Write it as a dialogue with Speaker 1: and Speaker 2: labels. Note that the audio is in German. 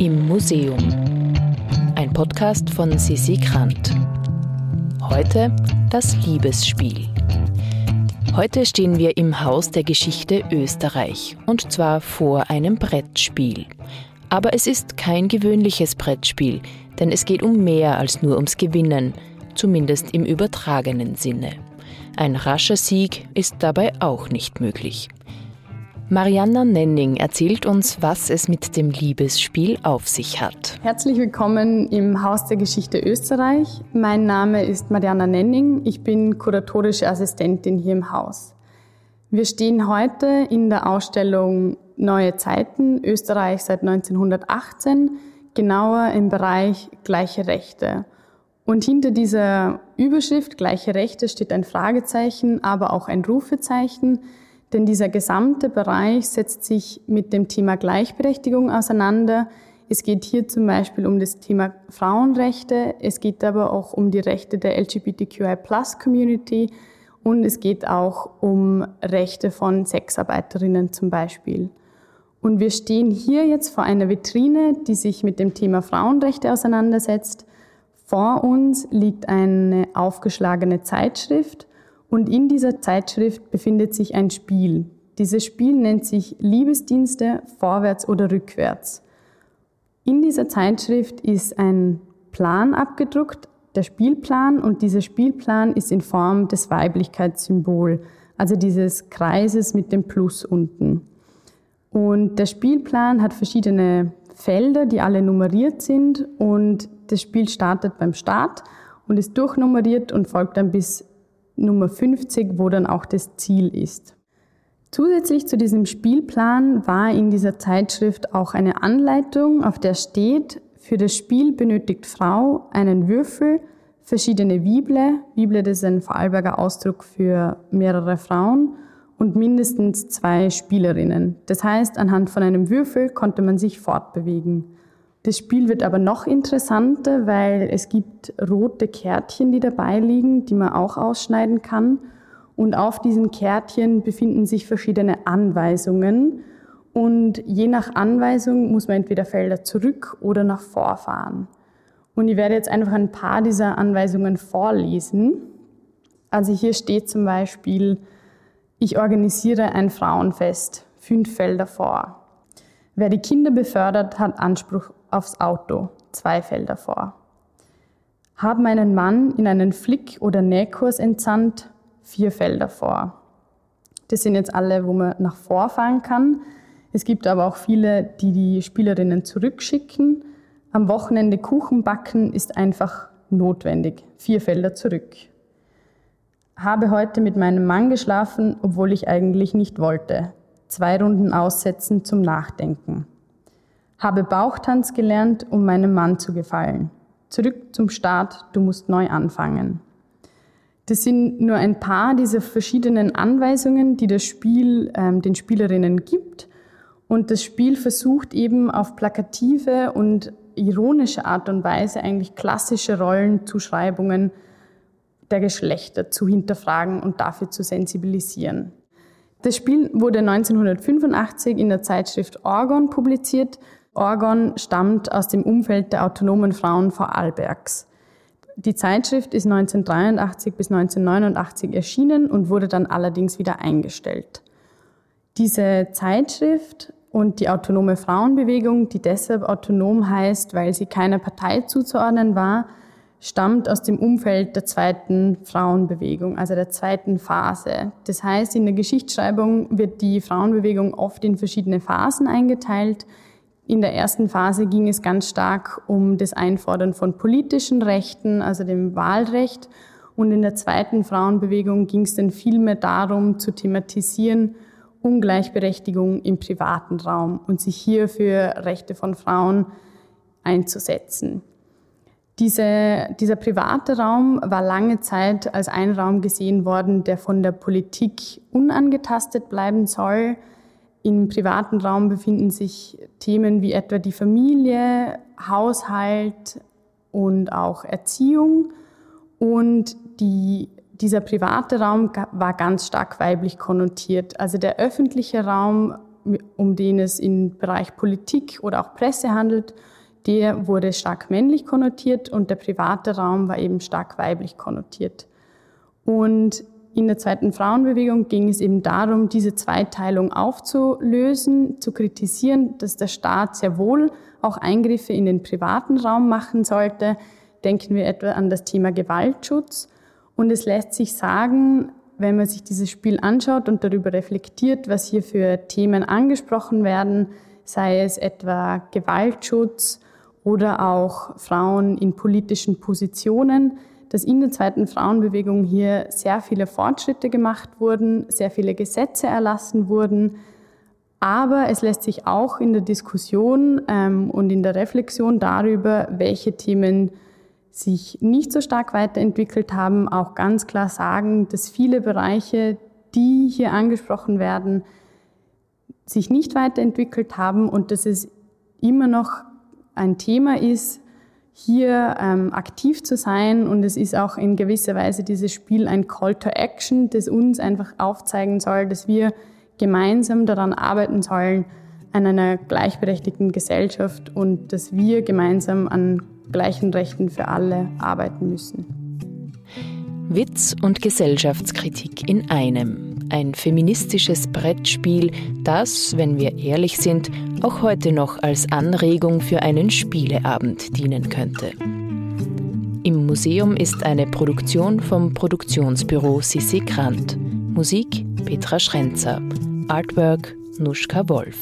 Speaker 1: Im Museum. Ein Podcast von Sissi Grant. Heute das Liebesspiel. Heute stehen wir im Haus der Geschichte Österreich und zwar vor einem Brettspiel. Aber es ist kein gewöhnliches Brettspiel, denn es geht um mehr als nur ums Gewinnen, zumindest im übertragenen Sinne. Ein rascher Sieg ist dabei auch nicht möglich. Marianna Nenning erzählt uns, was es mit dem Liebesspiel auf sich hat.
Speaker 2: Herzlich willkommen im Haus der Geschichte Österreich. Mein Name ist Marianna Nenning. Ich bin kuratorische Assistentin hier im Haus. Wir stehen heute in der Ausstellung Neue Zeiten Österreich seit 1918, genauer im Bereich gleiche Rechte. Und hinter dieser Überschrift gleiche Rechte steht ein Fragezeichen, aber auch ein Rufezeichen denn dieser gesamte Bereich setzt sich mit dem Thema Gleichberechtigung auseinander. Es geht hier zum Beispiel um das Thema Frauenrechte, es geht aber auch um die Rechte der LGBTQI-Plus-Community und es geht auch um Rechte von Sexarbeiterinnen zum Beispiel. Und wir stehen hier jetzt vor einer Vitrine, die sich mit dem Thema Frauenrechte auseinandersetzt. Vor uns liegt eine aufgeschlagene Zeitschrift und in dieser Zeitschrift befindet sich ein Spiel. Dieses Spiel nennt sich Liebesdienste vorwärts oder rückwärts. In dieser Zeitschrift ist ein Plan abgedruckt, der Spielplan, und dieser Spielplan ist in Form des Weiblichkeitssymbols, also dieses Kreises mit dem Plus unten. Und der Spielplan hat verschiedene Felder, die alle nummeriert sind und das Spiel startet beim Start und ist durchnummeriert und folgt dann bis Nummer 50, wo dann auch das Ziel ist. Zusätzlich zu diesem Spielplan war in dieser Zeitschrift auch eine Anleitung, auf der steht, für das Spiel benötigt Frau einen Würfel, verschiedene Wible, Wible das ist ein Vorarlberger Ausdruck für mehrere Frauen und mindestens zwei Spielerinnen. Das heißt, anhand von einem Würfel konnte man sich fortbewegen. Das Spiel wird aber noch interessanter, weil es gibt rote Kärtchen, die dabei liegen, die man auch ausschneiden kann. Und auf diesen Kärtchen befinden sich verschiedene Anweisungen. Und je nach Anweisung muss man entweder Felder zurück oder nach vorfahren. Und ich werde jetzt einfach ein paar dieser Anweisungen vorlesen. Also hier steht zum Beispiel, ich organisiere ein Frauenfest, fünf Felder vor. Wer die Kinder befördert, hat Anspruch aufs Auto, zwei Felder vor. Haben einen Mann in einen Flick- oder Nähkurs entsandt, vier Felder vor. Das sind jetzt alle, wo man nach vorfahren kann. Es gibt aber auch viele, die die Spielerinnen zurückschicken. Am Wochenende Kuchen backen ist einfach notwendig. Vier Felder zurück. Habe heute mit meinem Mann geschlafen, obwohl ich eigentlich nicht wollte. Zwei Runden aussetzen zum Nachdenken. Habe Bauchtanz gelernt, um meinem Mann zu gefallen. Zurück zum Start, du musst neu anfangen. Das sind nur ein paar dieser verschiedenen Anweisungen, die das Spiel ähm, den Spielerinnen gibt. Und das Spiel versucht eben auf plakative und ironische Art und Weise eigentlich klassische Rollenzuschreibungen der Geschlechter zu hinterfragen und dafür zu sensibilisieren. Das Spiel wurde 1985 in der Zeitschrift Orgon publiziert Orgon stammt aus dem Umfeld der autonomen Frauen Vorarlbergs. Die Zeitschrift ist 1983 bis 1989 erschienen und wurde dann allerdings wieder eingestellt. Diese Zeitschrift und die autonome Frauenbewegung, die deshalb autonom heißt, weil sie keiner Partei zuzuordnen war, stammt aus dem Umfeld der zweiten Frauenbewegung, also der zweiten Phase. Das heißt, in der Geschichtsschreibung wird die Frauenbewegung oft in verschiedene Phasen eingeteilt. In der ersten Phase ging es ganz stark um das Einfordern von politischen Rechten, also dem Wahlrecht. Und in der zweiten Frauenbewegung ging es dann vielmehr darum, zu thematisieren, Ungleichberechtigung im privaten Raum und sich hier für Rechte von Frauen einzusetzen. Diese, dieser private Raum war lange Zeit als ein Raum gesehen worden, der von der Politik unangetastet bleiben soll. Im privaten Raum befinden sich Themen wie etwa die Familie, Haushalt und auch Erziehung. Und die, dieser private Raum war ganz stark weiblich konnotiert. Also der öffentliche Raum um den es im Bereich Politik oder auch Presse handelt, der wurde stark männlich konnotiert und der private Raum war eben stark weiblich konnotiert. Und in der zweiten Frauenbewegung ging es eben darum, diese Zweiteilung aufzulösen, zu kritisieren, dass der Staat sehr wohl auch Eingriffe in den privaten Raum machen sollte. Denken wir etwa an das Thema Gewaltschutz. Und es lässt sich sagen, wenn man sich dieses Spiel anschaut und darüber reflektiert, was hier für Themen angesprochen werden, sei es etwa Gewaltschutz oder auch Frauen in politischen Positionen, dass in der zweiten Frauenbewegung hier sehr viele Fortschritte gemacht wurden, sehr viele Gesetze erlassen wurden. Aber es lässt sich auch in der Diskussion ähm, und in der Reflexion darüber, welche Themen sich nicht so stark weiterentwickelt haben, auch ganz klar sagen, dass viele Bereiche, die hier angesprochen werden, sich nicht weiterentwickelt haben und dass es immer noch ein Thema ist, hier ähm, aktiv zu sein. Und es ist auch in gewisser Weise dieses Spiel ein Call to Action, das uns einfach aufzeigen soll, dass wir gemeinsam daran arbeiten sollen, an einer gleichberechtigten Gesellschaft und dass wir gemeinsam an gleichen Rechten für alle arbeiten müssen.
Speaker 1: Witz und Gesellschaftskritik in einem. Ein feministisches Brettspiel, das, wenn wir ehrlich sind, auch heute noch als Anregung für einen Spieleabend dienen könnte. Im Museum ist eine Produktion vom Produktionsbüro Sissi Grant. Musik Petra Schrenzer. Artwork Nuschka Wolf.